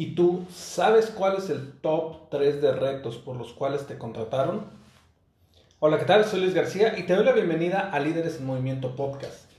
¿Y tú sabes cuál es el top 3 de retos por los cuales te contrataron? Hola, ¿qué tal? Soy Luis García y te doy la bienvenida a Líderes en Movimiento Podcast.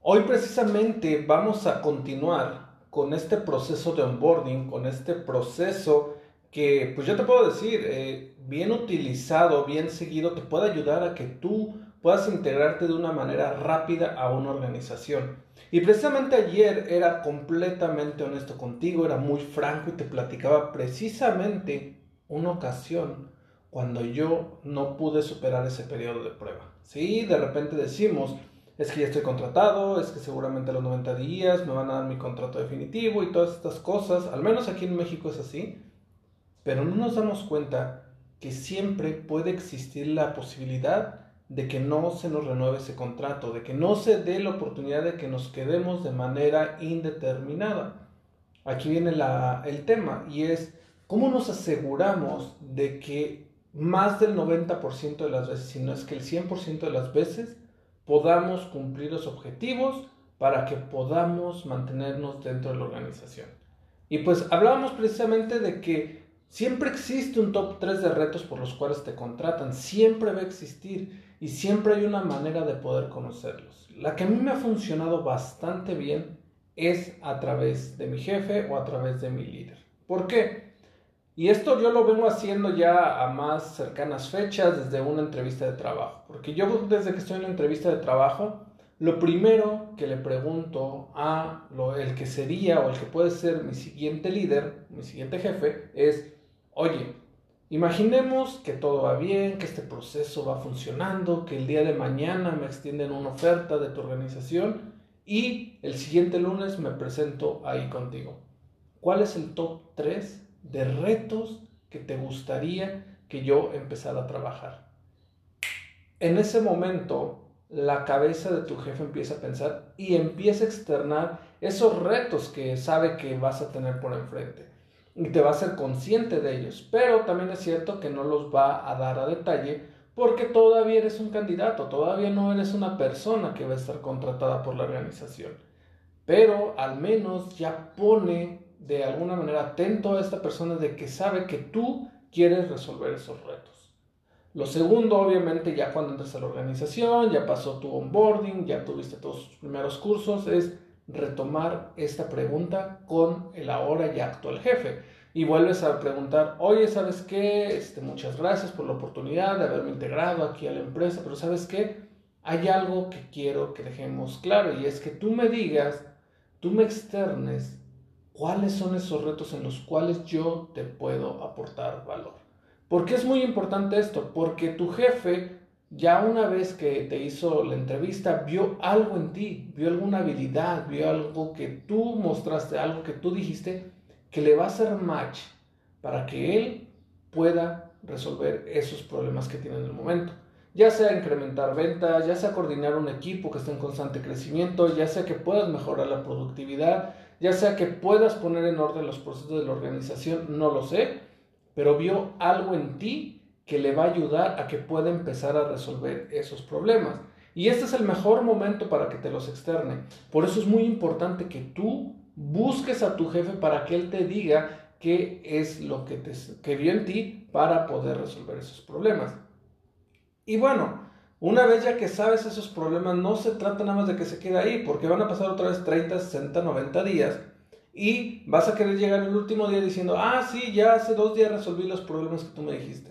Hoy precisamente vamos a continuar con este proceso de onboarding, con este proceso que, pues yo te puedo decir, eh, bien utilizado, bien seguido, te puede ayudar a que tú puedas integrarte de una manera rápida a una organización. Y precisamente ayer era completamente honesto contigo, era muy franco y te platicaba precisamente una ocasión cuando yo no pude superar ese periodo de prueba. Sí, de repente decimos, es que ya estoy contratado, es que seguramente a los 90 días me van a dar mi contrato definitivo y todas estas cosas, al menos aquí en México es así, pero no nos damos cuenta que siempre puede existir la posibilidad de que no se nos renueve ese contrato, de que no se dé la oportunidad de que nos quedemos de manera indeterminada. Aquí viene el tema y es cómo nos aseguramos de que más del 90% de las veces, si no es que el 100% de las veces, podamos cumplir los objetivos para que podamos mantenernos dentro de la organización. Y pues hablábamos precisamente de que siempre existe un top 3 de retos por los cuales te contratan, siempre va a existir y siempre hay una manera de poder conocerlos. La que a mí me ha funcionado bastante bien es a través de mi jefe o a través de mi líder. ¿Por qué? Y esto yo lo vengo haciendo ya a más cercanas fechas desde una entrevista de trabajo. Porque yo desde que estoy en una entrevista de trabajo, lo primero que le pregunto a lo, el que sería o el que puede ser mi siguiente líder, mi siguiente jefe, es, oye, Imaginemos que todo va bien, que este proceso va funcionando, que el día de mañana me extienden una oferta de tu organización y el siguiente lunes me presento ahí contigo. ¿Cuál es el top 3 de retos que te gustaría que yo empezara a trabajar? En ese momento, la cabeza de tu jefe empieza a pensar y empieza a externar esos retos que sabe que vas a tener por enfrente y te va a ser consciente de ellos, pero también es cierto que no los va a dar a detalle porque todavía eres un candidato, todavía no eres una persona que va a estar contratada por la organización. Pero al menos ya pone de alguna manera atento a esta persona de que sabe que tú quieres resolver esos retos. Lo segundo, obviamente, ya cuando entras a la organización, ya pasó tu onboarding, ya tuviste todos tus primeros cursos, es retomar esta pregunta con el ahora ya actual jefe. Y vuelves a preguntar, oye, ¿sabes qué? Este, muchas gracias por la oportunidad de haberme integrado aquí a la empresa, pero ¿sabes qué? Hay algo que quiero que dejemos claro y es que tú me digas, tú me externes cuáles son esos retos en los cuales yo te puedo aportar valor. ¿Por qué es muy importante esto? Porque tu jefe ya una vez que te hizo la entrevista, vio algo en ti, vio alguna habilidad, vio algo que tú mostraste, algo que tú dijiste, que le va a hacer match para que él pueda resolver esos problemas que tiene en el momento. Ya sea incrementar ventas, ya sea coordinar un equipo que esté en constante crecimiento, ya sea que puedas mejorar la productividad, ya sea que puedas poner en orden los procesos de la organización, no lo sé, pero vio algo en ti que le va a ayudar a que pueda empezar a resolver esos problemas. Y este es el mejor momento para que te los externe. Por eso es muy importante que tú busques a tu jefe para que él te diga qué es lo que, te, que vio en ti para poder resolver esos problemas. Y bueno, una vez ya que sabes esos problemas, no se trata nada más de que se quede ahí, porque van a pasar otra vez 30, 60, 90 días y vas a querer llegar el último día diciendo, ah, sí, ya hace dos días resolví los problemas que tú me dijiste.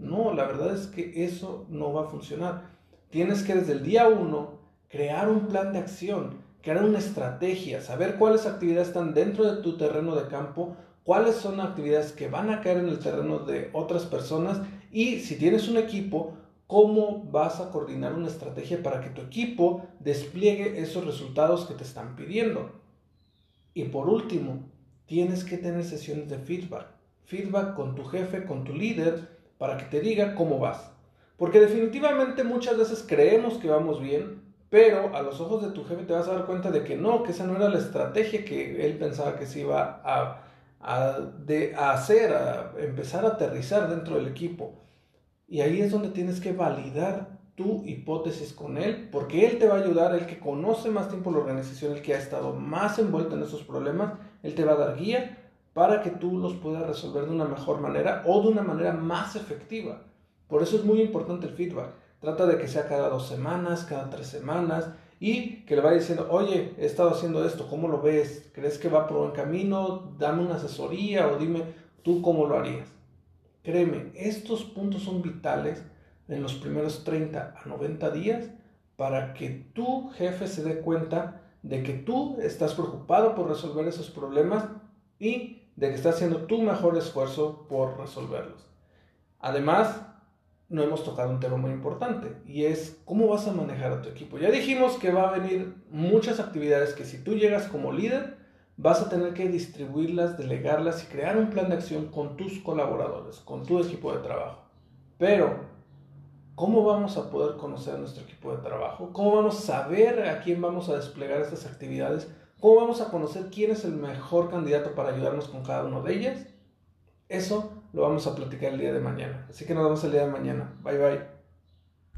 No, la verdad es que eso no va a funcionar. Tienes que desde el día uno crear un plan de acción, crear una estrategia, saber cuáles actividades están dentro de tu terreno de campo, cuáles son actividades que van a caer en el terreno de otras personas Y si tienes un equipo, ¿cómo vas a coordinar una estrategia para que tu equipo despliegue esos resultados que te están pidiendo? Y por último, tienes que tener sesiones de feedback. Feedback con tu jefe, con tu líder, para que te diga cómo vas. Porque definitivamente muchas veces creemos que vamos bien, pero a los ojos de tu jefe te vas a dar cuenta de que no, que esa no era la estrategia que él pensaba que se iba a, de, a hacer, a empezar a aterrizar dentro del equipo. Y ahí es donde tienes que validar tu hipótesis con él, porque él te va a ayudar, el que conoce más tiempo la organización, el que ha estado más envuelto en esos problemas, él te va a dar guía para que tú los puedas resolver de una mejor manera o de una manera más efectiva. Por eso es muy importante el feedback. Trata de que sea cada dos semanas, cada tres semanas y que le vaya diciendo, oye, he estado haciendo esto, ¿cómo lo ves? ¿Crees que va por buen camino? Dame una asesoría o dime tú cómo lo harías. Créeme, estos puntos son vitales en los primeros 30 a 90 días para que tu jefe se dé cuenta de que tú estás preocupado por resolver esos problemas y de que estás haciendo tu mejor esfuerzo por resolverlos. Además, no hemos tocado un tema muy importante y es cómo vas a manejar a tu equipo. Ya dijimos que va a venir muchas actividades que si tú llegas como líder, vas a tener que distribuirlas, delegarlas y crear un plan de acción con tus colaboradores, con tu equipo de trabajo. Pero, ¿cómo vamos a poder conocer a nuestro equipo de trabajo? ¿Cómo vamos a saber a quién vamos a desplegar estas actividades? ¿Cómo vamos a conocer quién es el mejor candidato para ayudarnos con cada uno de ellas? Eso lo vamos a platicar el día de mañana. Así que nos vemos el día de mañana. Bye bye.